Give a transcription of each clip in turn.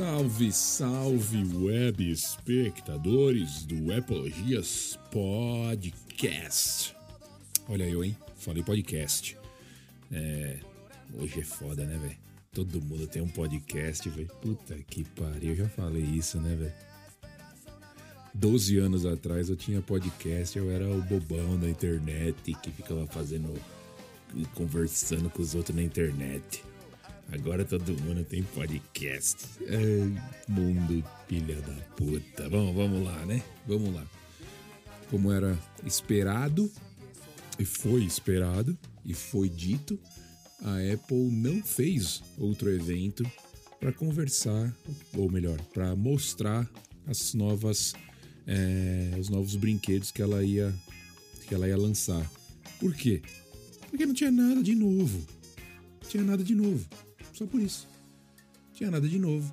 Salve, salve, web espectadores do Apologias Podcast. Olha eu, hein? Falei podcast. É, hoje é foda, né, velho? Todo mundo tem um podcast, velho. Puta que pariu, eu já falei isso, né, velho? 12 anos atrás eu tinha podcast, eu era o bobão da internet que ficava fazendo. conversando com os outros na internet. Agora todo mundo tem podcast. É, mundo pilha da puta. Vamos, vamos lá, né? Vamos lá. Como era esperado, e foi esperado, e foi dito, a Apple não fez outro evento para conversar, ou melhor, para mostrar as novas, é, os novos brinquedos que ela ia, que ela ia lançar. Por quê? Porque não tinha nada de novo. Não tinha nada de novo. Só por isso. Não tinha nada de novo.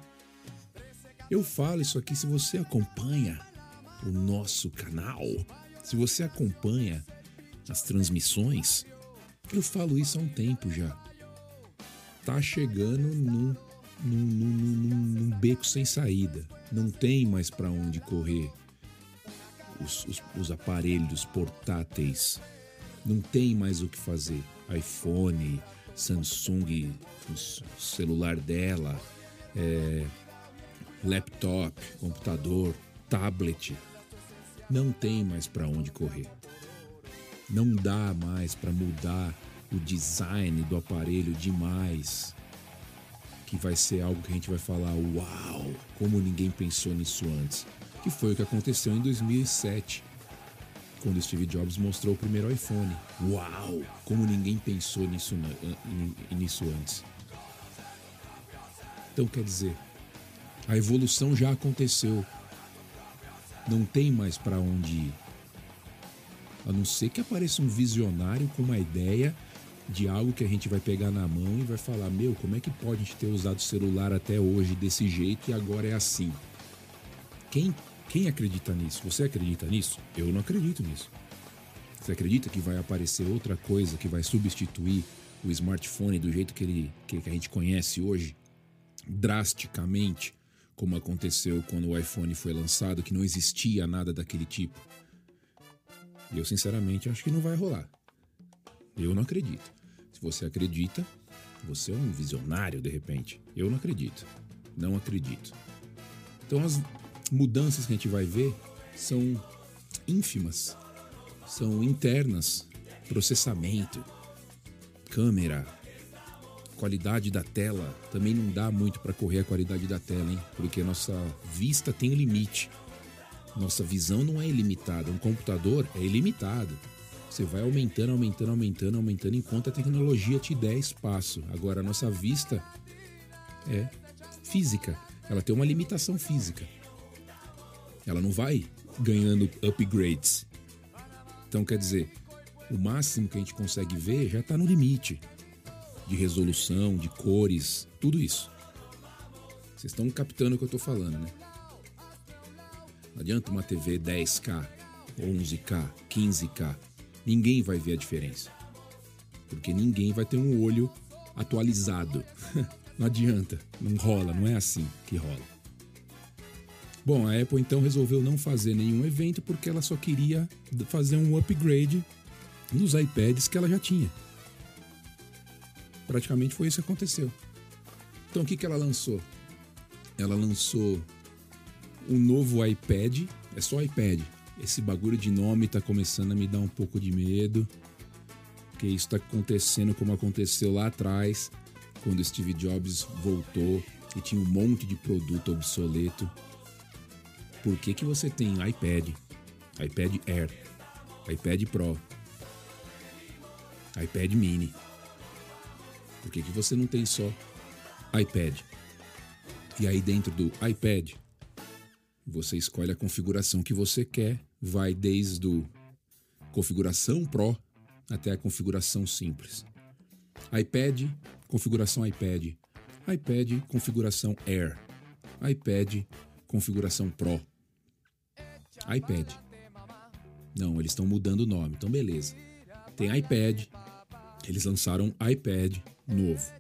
Eu falo isso aqui se você acompanha o nosso canal, se você acompanha as transmissões, eu falo isso há um tempo já. Tá chegando num, num, num, num beco sem saída. Não tem mais para onde correr. Os, os, os aparelhos portáteis. Não tem mais o que fazer. iPhone, Samsung, celular dela, é, laptop, computador, tablet. Não tem mais para onde correr. Não dá mais para mudar o design do aparelho demais. Que vai ser algo que a gente vai falar: uau, como ninguém pensou nisso antes. Que foi o que aconteceu em 2007 quando Steve Jobs mostrou o primeiro iPhone. Uau! Como ninguém pensou nisso, nisso antes. Então quer dizer, a evolução já aconteceu. Não tem mais para onde ir. A não ser que apareça um visionário com uma ideia de algo que a gente vai pegar na mão e vai falar: Meu, como é que pode a gente ter usado o celular até hoje desse jeito e agora é assim? Quem quem acredita nisso? Você acredita nisso? Eu não acredito nisso. Você acredita que vai aparecer outra coisa que vai substituir o smartphone do jeito que, ele, que a gente conhece hoje? Drasticamente, como aconteceu quando o iPhone foi lançado, que não existia nada daquele tipo? Eu, sinceramente, acho que não vai rolar. Eu não acredito. Se você acredita, você é um visionário de repente. Eu não acredito. Não acredito. Então, as, mudanças que a gente vai ver são ínfimas, são internas, processamento, câmera, qualidade da tela. Também não dá muito para correr a qualidade da tela, hein? Porque nossa vista tem limite. Nossa visão não é ilimitada. Um computador é ilimitado. Você vai aumentando, aumentando, aumentando, aumentando enquanto a tecnologia te der espaço. Agora, a nossa vista é física. Ela tem uma limitação física. Ela não vai ganhando upgrades. Então, quer dizer, o máximo que a gente consegue ver já está no limite de resolução, de cores, tudo isso. Vocês estão captando o que eu estou falando, né? Não adianta uma TV 10K, 11K, 15K. Ninguém vai ver a diferença. Porque ninguém vai ter um olho atualizado. não adianta, não rola, não é assim que rola. Bom, a Apple então resolveu não fazer nenhum evento porque ela só queria fazer um upgrade nos iPads que ela já tinha. Praticamente foi isso que aconteceu. Então o que, que ela lançou? Ela lançou um novo iPad, é só iPad. Esse bagulho de nome tá começando a me dar um pouco de medo. Porque isso tá acontecendo como aconteceu lá atrás, quando Steve Jobs voltou e tinha um monte de produto obsoleto por que, que você tem iPad, iPad Air, iPad Pro, iPad Mini? Por que, que você não tem só iPad? E aí dentro do iPad, você escolhe a configuração que você quer, vai desde o configuração Pro até a configuração simples. iPad, configuração iPad. iPad, configuração Air. iPad, configuração Pro. iPad. Não, eles estão mudando o nome, então beleza. Tem iPad, eles lançaram iPad novo.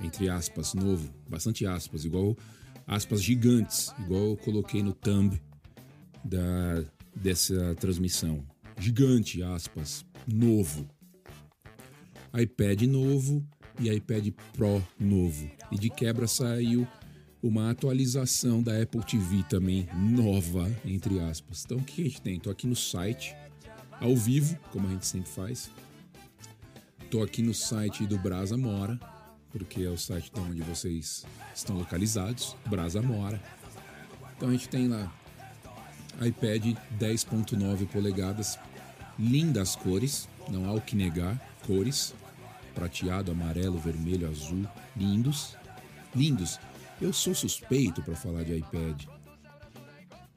Entre aspas, novo, bastante aspas, igual aspas gigantes, igual eu coloquei no thumb da, dessa transmissão. Gigante, aspas, novo. iPad novo e iPad Pro novo. E de quebra saiu uma atualização da Apple TV também nova, entre aspas. Então o que a gente tem? Estou aqui no site, ao vivo, como a gente sempre faz. Estou aqui no site do Brasa Mora, porque é o site de onde vocês estão localizados, Brasa Mora. Então a gente tem lá iPad 10.9 polegadas, lindas cores, não há o que negar, cores, prateado, amarelo, vermelho, azul, lindos, lindos. Eu sou suspeito para falar de iPad.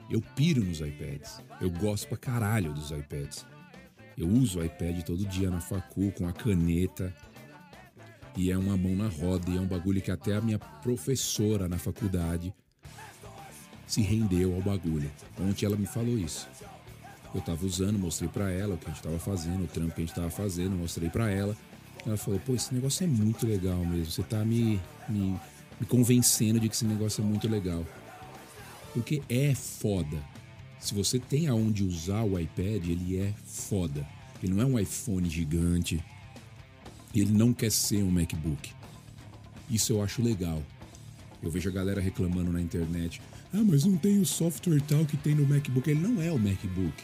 Eu piro nos iPads. Eu gosto pra caralho dos iPads. Eu uso o iPad todo dia na facu com a caneta. E é uma mão na roda e é um bagulho que até a minha professora na faculdade se rendeu ao bagulho. Ontem ela me falou isso. Eu tava usando, mostrei para ela o que a gente tava fazendo, o trampo que a gente tava fazendo, mostrei para ela. Ela falou: "Pô, esse negócio é muito legal mesmo. Você tá me, me me convencendo de que esse negócio é muito legal. Porque é foda. Se você tem aonde usar o iPad, ele é foda. Ele não é um iPhone gigante. Ele não quer ser um MacBook. Isso eu acho legal. Eu vejo a galera reclamando na internet. Ah, mas não tem o software tal que tem no MacBook. Ele não é o MacBook.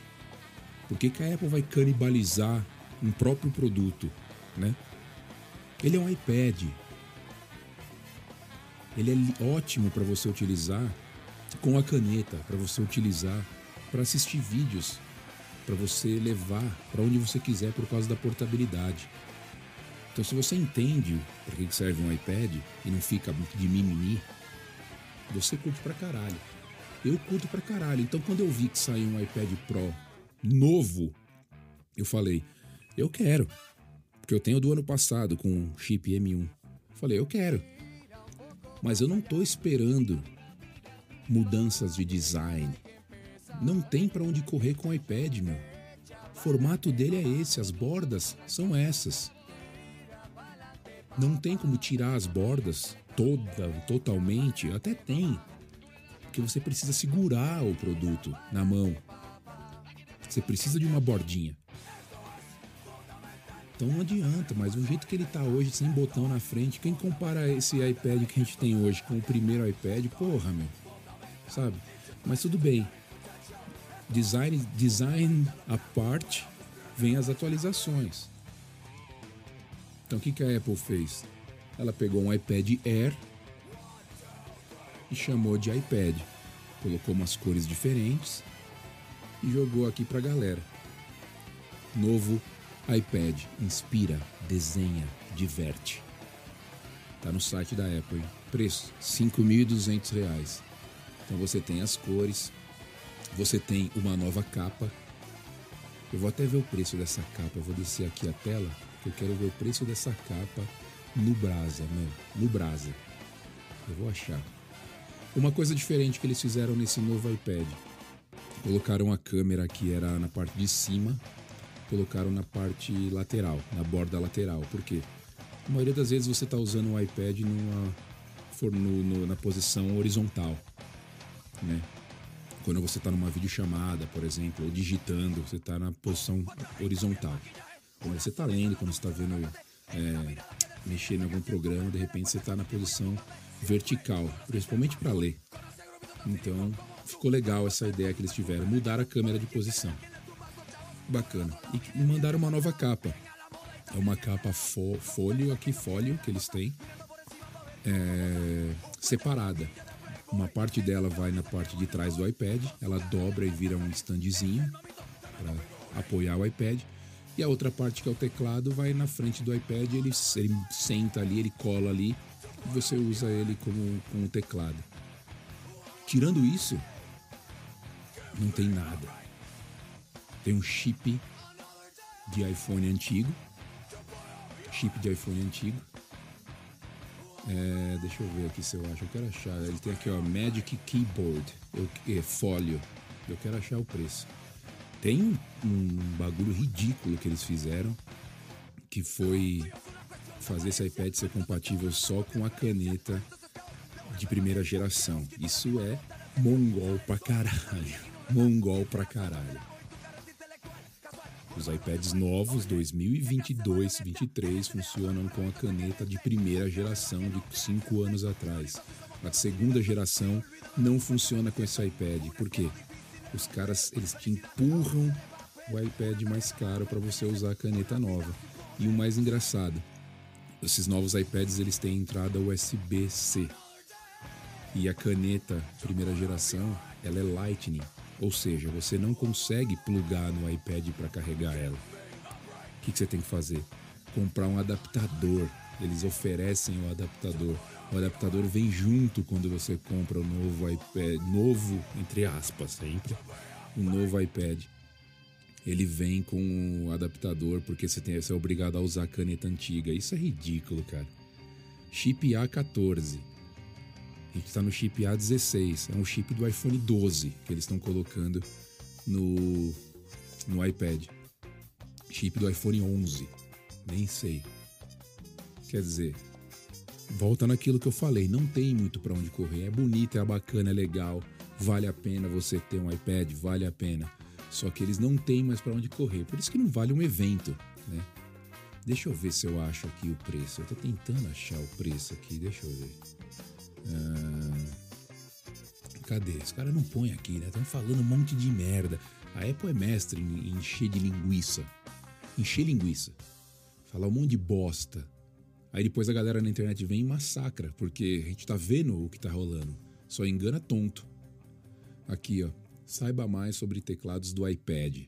Por que, que a Apple vai canibalizar um próprio produto, né? Ele é um iPad. Ele é ótimo para você utilizar com a caneta, para você utilizar para assistir vídeos, para você levar para onde você quiser por causa da portabilidade. Então, se você entende para que serve um iPad e não fica de mimimi, você curte pra caralho. Eu curto pra caralho. Então, quando eu vi que saiu um iPad Pro novo, eu falei, eu quero. Porque eu tenho do ano passado com chip M1. Falei, eu quero. Mas eu não estou esperando mudanças de design. Não tem para onde correr com o iPad, meu. O formato dele é esse, as bordas são essas. Não tem como tirar as bordas toda, totalmente, até tem. Porque você precisa segurar o produto na mão. Você precisa de uma bordinha. Então não adianta, mas o jeito que ele tá hoje, sem botão na frente, quem compara esse iPad que a gente tem hoje com o primeiro iPad, porra, meu. Sabe? Mas tudo bem. Design, design à parte, vem as atualizações. Então o que, que a Apple fez? Ela pegou um iPad Air e chamou de iPad. Colocou umas cores diferentes e jogou aqui pra galera. Novo iPad inspira, desenha, diverte. Tá no site da Apple. Preço: R$ 5.200. Então você tem as cores, você tem uma nova capa. Eu vou até ver o preço dessa capa. Eu vou descer aqui a tela, que eu quero ver o preço dessa capa no Brasa, meu, no Brasa. Eu vou achar. Uma coisa diferente que eles fizeram nesse novo iPad. Colocaram a câmera que era na parte de cima colocaram na parte lateral, na borda lateral. Por quê? A maioria das vezes você está usando o iPad numa, no, no, na posição horizontal, né? Quando você está numa videochamada, por exemplo, ou digitando, você está na posição horizontal. Quando você está lendo, quando você está vendo, é, mexendo em algum programa, de repente você está na posição vertical, principalmente para ler. Então, ficou legal essa ideia que eles tiveram, mudar a câmera de posição bacana. E mandaram uma nova capa. É uma capa fo folho, aqui folho que eles têm, é, separada. Uma parte dela vai na parte de trás do iPad, ela dobra e vira um standzinho para apoiar o iPad. E a outra parte que é o teclado vai na frente do iPad, ele, ele senta ali, ele cola ali e você usa ele como, como teclado. Tirando isso, não tem nada tem um chip de iPhone antigo. Chip de iPhone antigo. É, deixa eu ver aqui se eu acho. Eu quero achar. Ele tem aqui, ó, Magic Keyboard. Eu, é, folio. Eu quero achar o preço. Tem um, um bagulho ridículo que eles fizeram. Que foi fazer esse iPad ser compatível só com a caneta de primeira geração. Isso é mongol pra caralho. Mongol pra caralho. Os iPads novos 2022 23 funcionam com a caneta de primeira geração de 5 anos atrás. A segunda geração não funciona com esse iPad. Por quê? Os caras eles te empurram o iPad mais caro para você usar a caneta nova. E o mais engraçado, esses novos iPads eles têm entrada USB-C. E a caneta primeira geração, ela é Lightning, ou seja, você não consegue plugar no iPad para carregar ela. O que, que você tem que fazer? Comprar um adaptador. Eles oferecem o adaptador. O adaptador vem junto quando você compra o novo iPad, novo entre aspas sempre, um novo iPad. Ele vem com o adaptador porque você, tem, você é obrigado a usar a caneta antiga. Isso é ridículo, cara. Chip A14. Gente está no chip A16. É um chip do iPhone 12 que eles estão colocando no, no iPad. Chip do iPhone 11. Nem sei. Quer dizer, volta naquilo que eu falei. Não tem muito para onde correr. É bonito, é bacana, é legal. Vale a pena você ter um iPad, vale a pena. Só que eles não têm mais para onde correr. Por isso que não vale um evento, né? Deixa eu ver se eu acho aqui o preço. Eu tô tentando achar o preço aqui, deixa eu ver. Ah, cadê? Os caras não põem aqui, né? Estão falando um monte de merda. A Apple é mestre em encher de linguiça. Encher linguiça. Falar um monte de bosta. Aí depois a galera na internet vem e massacra, porque a gente tá vendo o que tá rolando. Só engana tonto. Aqui, ó. Saiba mais sobre teclados do iPad.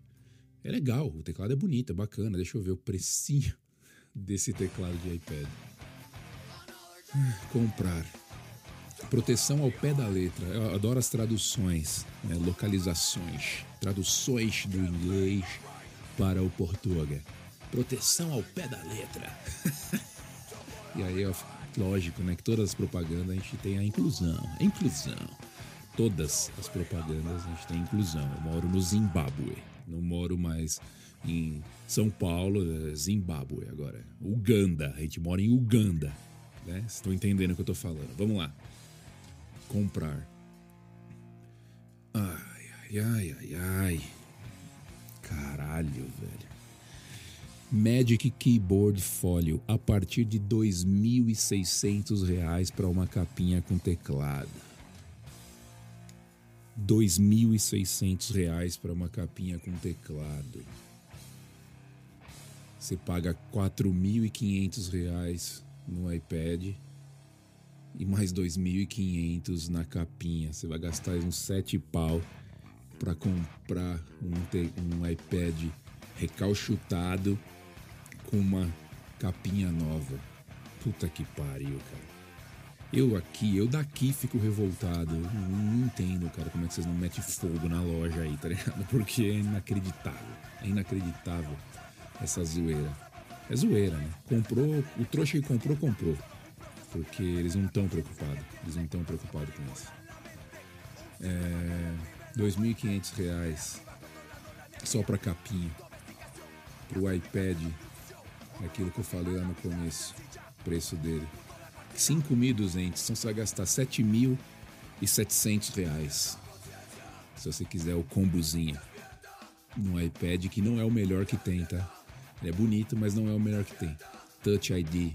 É legal, o teclado é bonito, é bacana. Deixa eu ver o precinho desse teclado de iPad. Comprar. Proteção ao pé da letra. Eu adoro as traduções, né? localizações, traduções do inglês para o português. Proteção ao pé da letra. e aí, ó, lógico, né, que todas as propagandas a gente tem a inclusão, a inclusão. Todas as propagandas a gente tem inclusão. Eu moro no Zimbábue, não moro mais em São Paulo, é Zimbábue agora. Uganda, a gente mora em Uganda. Né? Vocês estão entendendo o que eu tô falando. Vamos lá. Comprar. Ai, ai, ai, ai, ai. Caralho, velho. Magic Keyboard Folio a partir de R$ 2.600 para uma capinha com teclado. R$ 2.600 para uma capinha com teclado. Você paga R$ 4.500 no iPad e mais 2.500 na capinha. Você vai gastar uns 7 pau para comprar um, um iPad recalchutado com uma capinha nova. Puta que pariu, cara. Eu aqui, eu daqui fico revoltado. Eu não, entendo, cara, como é que vocês não metem fogo na loja aí, tá ligado? Porque é inacreditável. É inacreditável essa zoeira. É zoeira, né? Comprou, o trouxa que comprou, comprou. Porque eles não estão preocupados. Eles não estão preocupados com isso. É, R$ 2.500 só para capinha. Para o iPad, aquilo que eu falei lá no começo, preço dele. 5.200, então você vai gastar 7.700 reais. Se você quiser o combozinho no iPad, que não é o melhor que tem, tá? Ele é bonito, mas não é o melhor que tem. Touch ID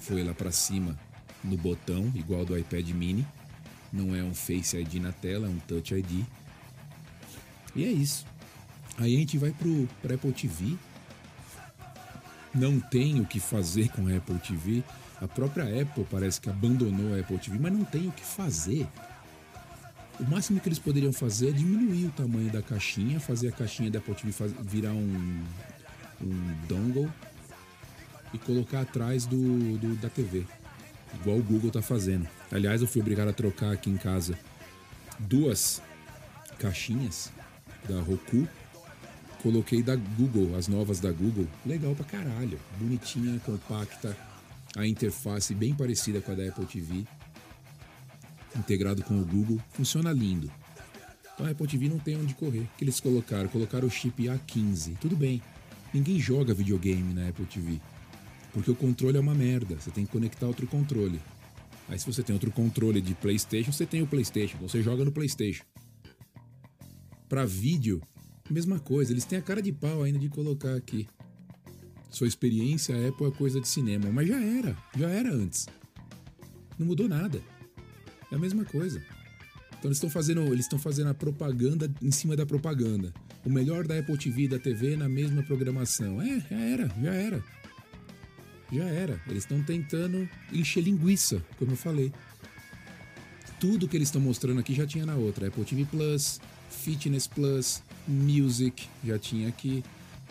foi lá para cima no botão, igual do iPad mini. Não é um Face ID na tela, é um Touch ID. E é isso. Aí a gente vai pro, Apple TV. Não tem o que fazer com a Apple TV. A própria Apple parece que abandonou a Apple TV, mas não tem o que fazer. O máximo que eles poderiam fazer é diminuir o tamanho da caixinha, fazer a caixinha da Apple TV virar um, um dongle e colocar atrás do, do, da TV, igual o Google tá fazendo. Aliás, eu fui obrigado a trocar aqui em casa duas caixinhas da Roku, coloquei da Google, as novas da Google, legal pra caralho, bonitinha, compacta, a interface bem parecida com a da Apple TV, integrado com o Google, funciona lindo. Então a Apple TV não tem onde correr. O que eles colocaram? Colocaram o chip A15. Tudo bem. Ninguém joga videogame na Apple TV. Porque o controle é uma merda. Você tem que conectar outro controle. Aí se você tem outro controle de PlayStation, você tem o PlayStation, você joga no PlayStation. Para vídeo, mesma coisa, eles têm a cara de pau ainda de colocar aqui. Sua experiência Apple é coisa de cinema, mas já era, já era antes. Não mudou nada. É a mesma coisa. Então eles estão fazendo, eles estão fazendo a propaganda em cima da propaganda. O melhor da Apple TV e da TV na mesma programação. É, já era, já era. Já era. Eles estão tentando encher linguiça, como eu falei. Tudo que eles estão mostrando aqui já tinha na outra. Apple TV Plus, Fitness Plus, Music, já tinha aqui.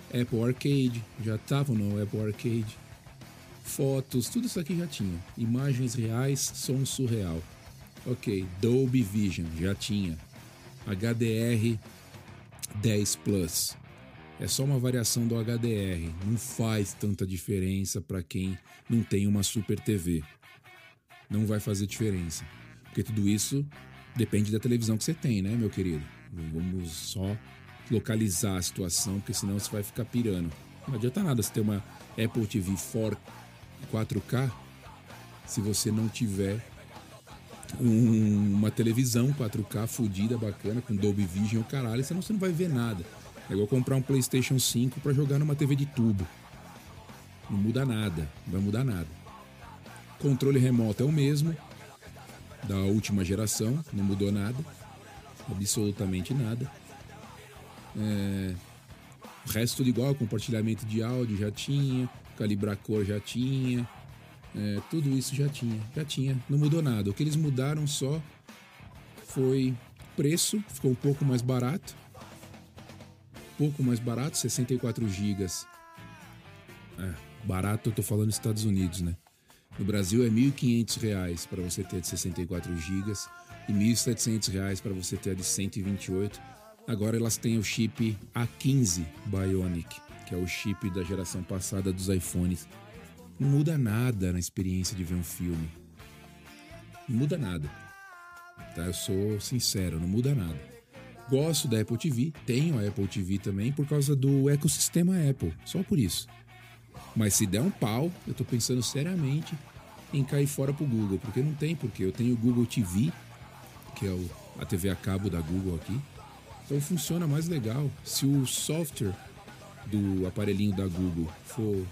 Apple Arcade, já estavam no Apple Arcade. Fotos, tudo isso aqui já tinha. Imagens reais, som surreal. Ok, Dolby Vision, já tinha. HDR 10 Plus. É só uma variação do HDR, não faz tanta diferença para quem não tem uma Super TV. Não vai fazer diferença, porque tudo isso depende da televisão que você tem, né, meu querido? Vamos só localizar a situação, porque senão você vai ficar pirando. Não adianta nada você ter uma Apple TV 4K se você não tiver um, uma televisão 4K fodida, bacana, com Dolby Vision, caralho, senão você não vai ver nada. É igual comprar um PlayStation 5 para jogar numa TV de tubo. Não muda nada, não vai mudar nada. Controle remoto é o mesmo, da última geração, não mudou nada, absolutamente nada. É... O resto tudo igual, compartilhamento de áudio já tinha, calibrar cor já tinha, é, tudo isso já tinha, já tinha, não mudou nada. O que eles mudaram só foi preço, ficou um pouco mais barato, pouco mais barato, 64 gigas. É, barato eu tô falando Estados Unidos, né? No Brasil é R$ 1.500 para você ter de 64 gigas e R$ 1.700 para você ter de 128. Agora elas têm o chip A15 Bionic, que é o chip da geração passada dos iPhones. Não muda nada na experiência de ver um filme. Não muda nada. Tá? Eu sou sincero, não muda nada. Gosto da Apple TV, tenho a Apple TV também por causa do ecossistema Apple, só por isso. Mas se der um pau, eu tô pensando seriamente em cair fora pro Google, porque não tem porque eu tenho o Google TV, que é o, a TV a cabo da Google aqui. Então funciona mais legal. Se o software do aparelhinho da Google for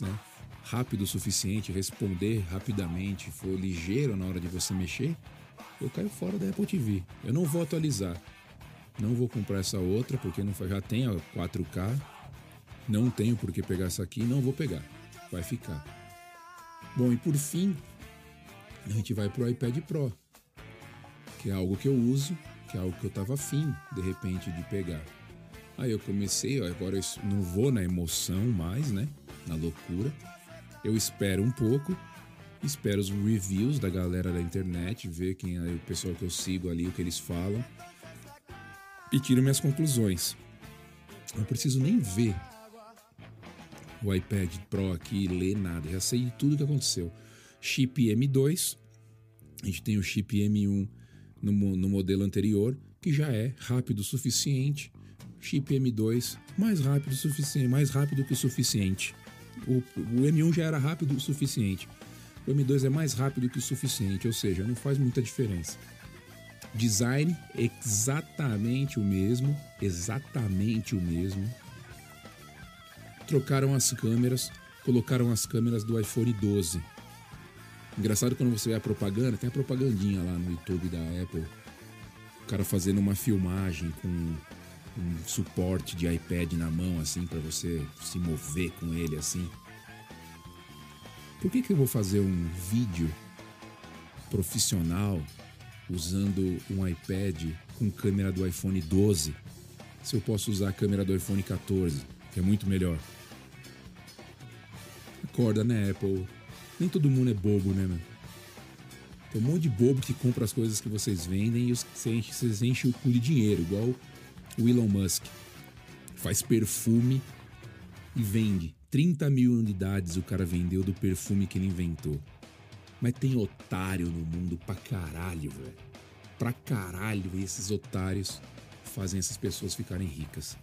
né, rápido o suficiente, responder rapidamente, for ligeiro na hora de você mexer, eu caio fora da Apple TV. Eu não vou atualizar. Não vou comprar essa outra porque não já tem a 4K. Não tenho por que pegar essa aqui, não vou pegar. Vai ficar. Bom, e por fim, a gente vai pro iPad Pro, que é algo que eu uso, que é algo que eu tava afim, de repente, de pegar. Aí eu comecei, agora eu não vou na emoção mais, né? Na loucura. Eu espero um pouco, espero os reviews da galera da internet, ver quem é o pessoal que eu sigo ali, o que eles falam e tiro minhas conclusões. Não preciso nem ver o iPad Pro aqui, ler nada, já sei de tudo que aconteceu. Chip M2, a gente tem o chip M1 no, no modelo anterior, que já é rápido o suficiente. Chip M2, mais rápido o suficiente, mais rápido que o suficiente. O, o M1 já era rápido o suficiente. O M2 é mais rápido que o suficiente, ou seja, não faz muita diferença. Design exatamente o mesmo, exatamente o mesmo. Trocaram as câmeras, colocaram as câmeras do iPhone 12. Engraçado quando você vê a propaganda, tem a propagandinha lá no YouTube da Apple. O cara fazendo uma filmagem com um suporte de iPad na mão, assim, para você se mover com ele, assim. Por que, que eu vou fazer um vídeo profissional usando um iPad com câmera do iPhone 12 se eu posso usar a câmera do iPhone 14, que é muito melhor? Acorda, né, Apple? Nem todo mundo é bobo, né, meu? Tem um monte de bobo que compra as coisas que vocês vendem e vocês enchem o cu de dinheiro, igual o Elon Musk. Faz perfume e vende. 30 mil unidades o cara vendeu do perfume que ele inventou. Mas tem otário no mundo pra caralho, velho. Pra caralho, e esses otários fazem essas pessoas ficarem ricas.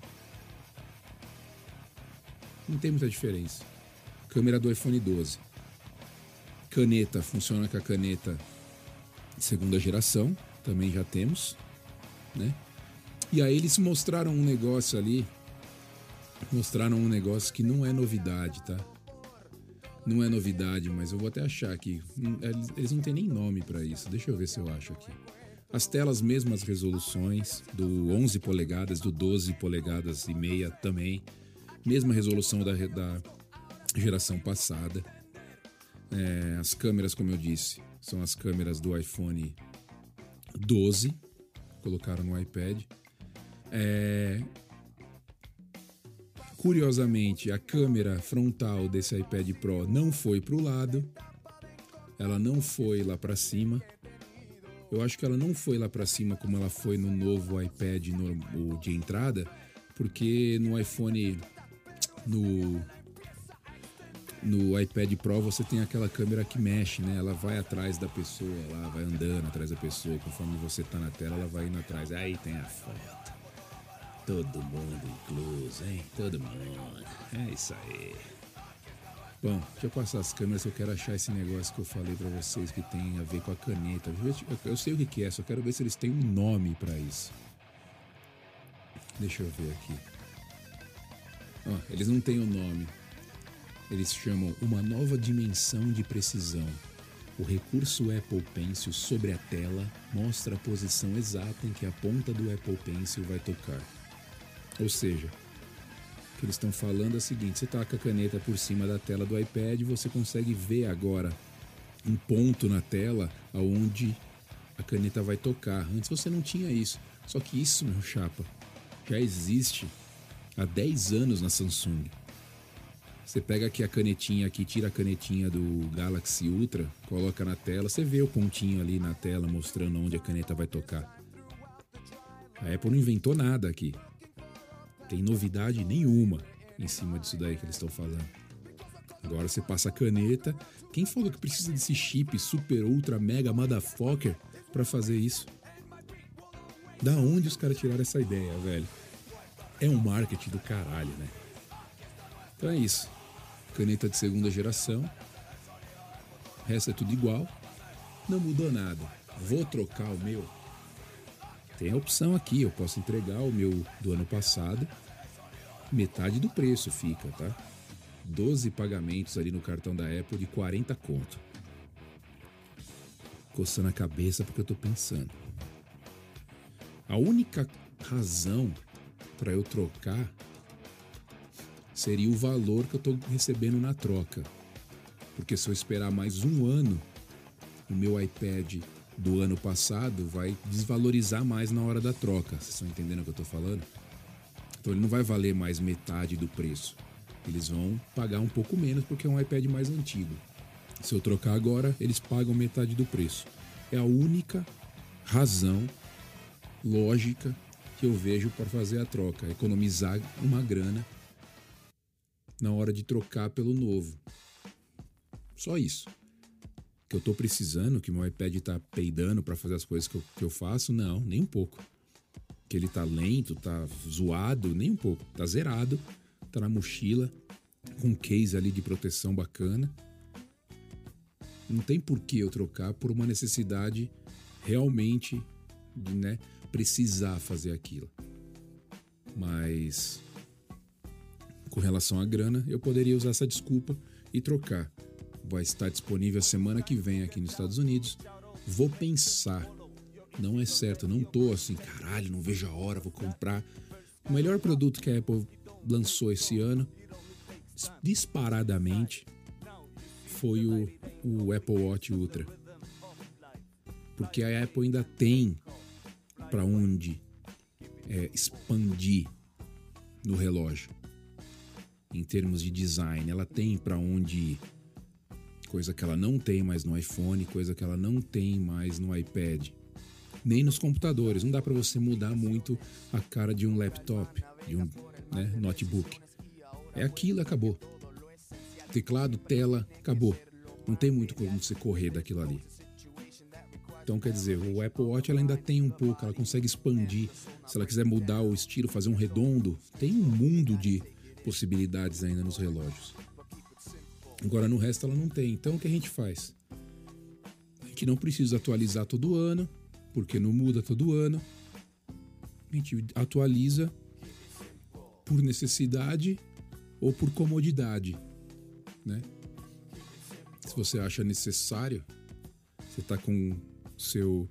Não tem muita diferença. Câmera do iPhone 12. Caneta funciona com a caneta segunda geração, também já temos, né? E aí eles mostraram um negócio ali, mostraram um negócio que não é novidade, tá? Não é novidade, mas eu vou até achar aqui. Hum, eles não têm nem nome para isso. Deixa eu ver se eu acho aqui. As telas, mesmas resoluções, do 11 polegadas, do 12 polegadas e meia também. Mesma resolução da, da geração passada. É, as câmeras, como eu disse, são as câmeras do iPhone 12. Colocaram no iPad. É, Curiosamente, a câmera frontal desse iPad Pro não foi para o lado, ela não foi lá para cima. Eu acho que ela não foi lá para cima como ela foi no novo iPad de entrada, porque no iPhone no no iPad Pro você tem aquela câmera que mexe, né? Ela vai atrás da pessoa, lá vai andando atrás da pessoa, conforme você tá na tela, ela vai indo atrás. Aí tem a foto. Todo mundo incluso, hein? Todo mundo. É isso aí. Bom, deixa eu passar as câmeras eu quero achar esse negócio que eu falei para vocês que tem a ver com a caneta. Eu sei o que é, só quero ver se eles têm um nome para isso. Deixa eu ver aqui. Ó, eles não têm o um nome. Eles chamam uma nova dimensão de precisão. O recurso Apple Pencil sobre a tela mostra a posição exata em que a ponta do Apple Pencil vai tocar. Ou seja, o que eles estão falando é o seguinte: você taca a caneta por cima da tela do iPad, você consegue ver agora um ponto na tela aonde a caneta vai tocar. Antes você não tinha isso. Só que isso, meu chapa, já existe há 10 anos na Samsung. Você pega aqui a canetinha aqui, tira a canetinha do Galaxy Ultra, coloca na tela, você vê o pontinho ali na tela mostrando onde a caneta vai tocar. A Apple não inventou nada aqui tem novidade nenhuma em cima disso daí que eles estão falando. Agora você passa a caneta. Quem falou que precisa desse chip super, ultra, mega, motherfucker para fazer isso? Da onde os caras tiraram essa ideia, velho? É um marketing do caralho, né? Então é isso. Caneta de segunda geração. O resto é tudo igual. Não mudou nada. Vou trocar o meu tem a opção aqui, eu posso entregar o meu do ano passado, metade do preço fica, tá? 12 pagamentos ali no cartão da Apple de 40 conto. Coçando a cabeça porque eu tô pensando. A única razão para eu trocar seria o valor que eu tô recebendo na troca. Porque se eu esperar mais um ano, o meu iPad do ano passado vai desvalorizar mais na hora da troca. Vocês estão entendendo o que eu estou falando? Então ele não vai valer mais metade do preço. Eles vão pagar um pouco menos porque é um iPad mais antigo. Se eu trocar agora, eles pagam metade do preço. É a única razão lógica que eu vejo para fazer a troca, economizar uma grana na hora de trocar pelo novo. Só isso que eu tô precisando, que meu iPad tá peidando para fazer as coisas que eu, que eu faço, não, nem um pouco. Que ele tá lento, tá zoado, nem um pouco. Tá zerado, tá na mochila, com um case ali de proteção bacana. Não tem por que eu trocar por uma necessidade realmente de né, precisar fazer aquilo. Mas com relação à grana, eu poderia usar essa desculpa e trocar vai estar disponível a semana que vem aqui nos Estados Unidos. Vou pensar. Não é certo, não tô assim, caralho, não vejo a hora, vou comprar. O melhor produto que a Apple lançou esse ano, disparadamente, foi o, o Apple Watch Ultra. Porque a Apple ainda tem para onde é, expandir no relógio. Em termos de design, ela tem para onde ir coisa que ela não tem mais no iPhone, coisa que ela não tem mais no iPad, nem nos computadores. Não dá para você mudar muito a cara de um laptop, de um né, notebook. É aquilo, acabou. Teclado, tela, acabou. Não tem muito como você correr daquilo ali. Então, quer dizer, o Apple Watch ela ainda tem um pouco, ela consegue expandir. Se ela quiser mudar o estilo, fazer um redondo, tem um mundo de possibilidades ainda nos relógios. Agora no resto ela não tem. Então o que a gente faz? que não precisa atualizar todo ano, porque não muda todo ano. A gente atualiza por necessidade ou por comodidade, né? Se você acha necessário, você está com seu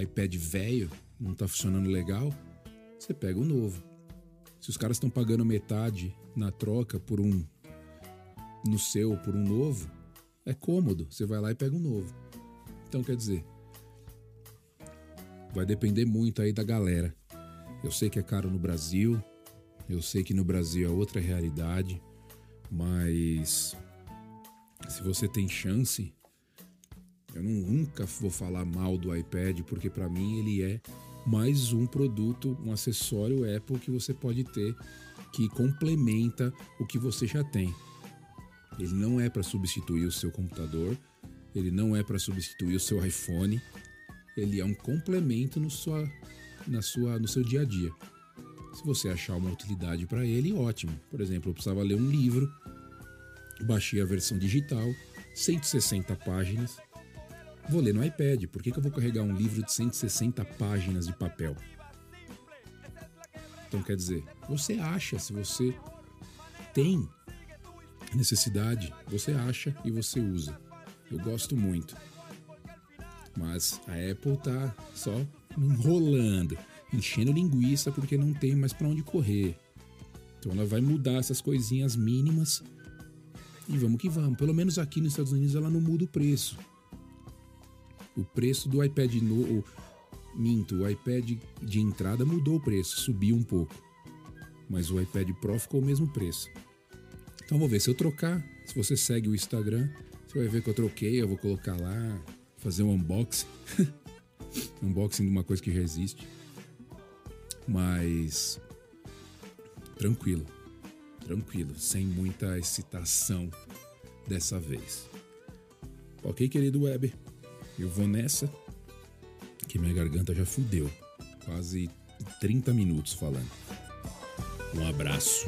iPad velho, não está funcionando legal, você pega o novo. Se os caras estão pagando metade na troca por um no seu por um novo, é cômodo. Você vai lá e pega um novo. Então quer dizer, vai depender muito aí da galera. Eu sei que é caro no Brasil, eu sei que no Brasil é outra realidade, mas se você tem chance, eu nunca vou falar mal do iPad, porque para mim ele é mais um produto, um acessório Apple que você pode ter que complementa o que você já tem. Ele não é para substituir o seu computador, ele não é para substituir o seu iPhone, ele é um complemento no, sua, na sua, no seu dia a dia. Se você achar uma utilidade para ele, ótimo. Por exemplo, eu precisava ler um livro, baixei a versão digital, 160 páginas. Vou ler no iPad, por que, que eu vou carregar um livro de 160 páginas de papel? Então, quer dizer, você acha, se você tem necessidade, você acha e você usa. Eu gosto muito. Mas a Apple tá só enrolando, enchendo linguiça porque não tem mais para onde correr. Então ela vai mudar essas coisinhas mínimas e vamos que vamos. Pelo menos aqui nos Estados Unidos ela não muda o preço. O preço do iPad novo, minto, o iPad de entrada mudou o preço, subiu um pouco. Mas o iPad Pro ficou o mesmo preço. Então vou ver se eu trocar. Se você segue o Instagram, você vai ver que eu troquei. Eu vou colocar lá, fazer um unboxing. unboxing de uma coisa que já existe. Mas tranquilo, tranquilo, sem muita excitação dessa vez. Ok, querido Web? Eu vou nessa, que minha garganta já fudeu. Quase 30 minutos falando. Um abraço.